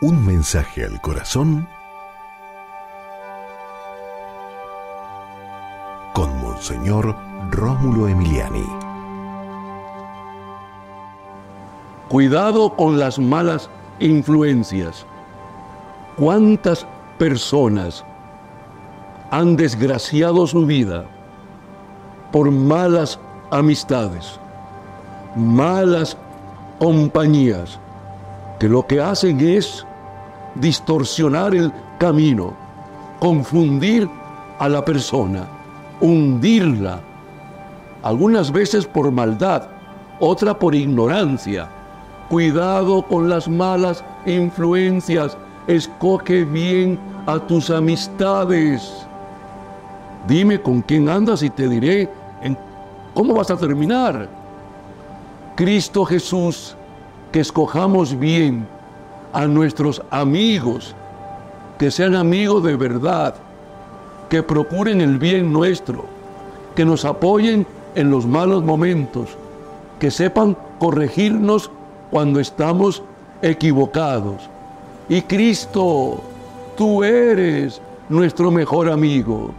Un mensaje al corazón con Monseñor Rómulo Emiliani. Cuidado con las malas influencias. ¿Cuántas personas han desgraciado su vida por malas amistades, malas compañías, que lo que hacen es distorsionar el camino, confundir a la persona, hundirla, algunas veces por maldad, otra por ignorancia. Cuidado con las malas influencias, escoge bien a tus amistades. Dime con quién andas y te diré en cómo vas a terminar. Cristo Jesús, que escojamos bien a nuestros amigos, que sean amigos de verdad, que procuren el bien nuestro, que nos apoyen en los malos momentos, que sepan corregirnos cuando estamos equivocados. Y Cristo, tú eres nuestro mejor amigo,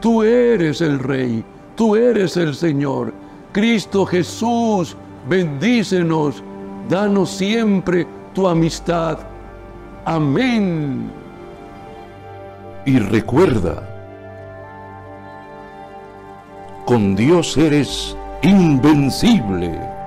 tú eres el Rey, tú eres el Señor. Cristo Jesús, bendícenos, danos siempre tu amistad. Amén. Y recuerda, con Dios eres invencible.